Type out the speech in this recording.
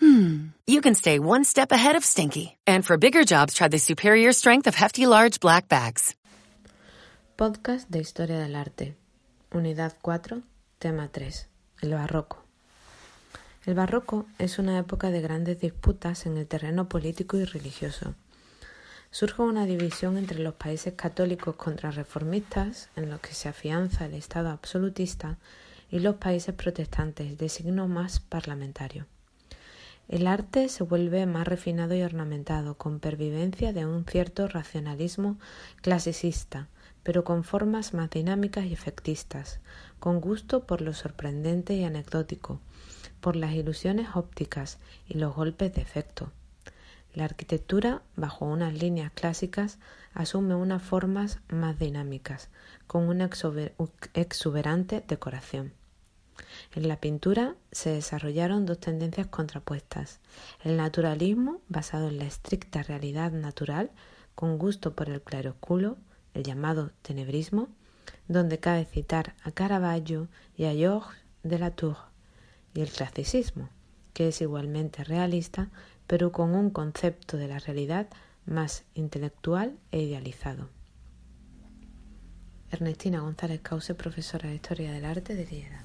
hmm, you can stay one step ahead of stinky. And for bigger jobs, try the superior strength of Hefty Large Black Bags. Podcast de Historia del Arte. Unidad 4, tema 3. El Barroco. El Barroco es una época de grandes disputas en el terreno político y religioso. Surge una división entre los países católicos contra reformistas, en los que se afianza el Estado absolutista, y los países protestantes, de signo más parlamentario. El arte se vuelve más refinado y ornamentado, con pervivencia de un cierto racionalismo clasicista, pero con formas más dinámicas y efectistas, con gusto por lo sorprendente y anecdótico, por las ilusiones ópticas y los golpes de efecto. La arquitectura, bajo unas líneas clásicas, asume unas formas más dinámicas, con una exuberante decoración. En la pintura se desarrollaron dos tendencias contrapuestas, el naturalismo, basado en la estricta realidad natural, con gusto por el claroscuro, el llamado tenebrismo, donde cabe citar a Caravaggio y a Georges de la Tour, y el clasicismo, que es igualmente realista, pero con un concepto de la realidad más intelectual e idealizado. Ernestina González Cause, profesora de Historia del Arte de Lleida.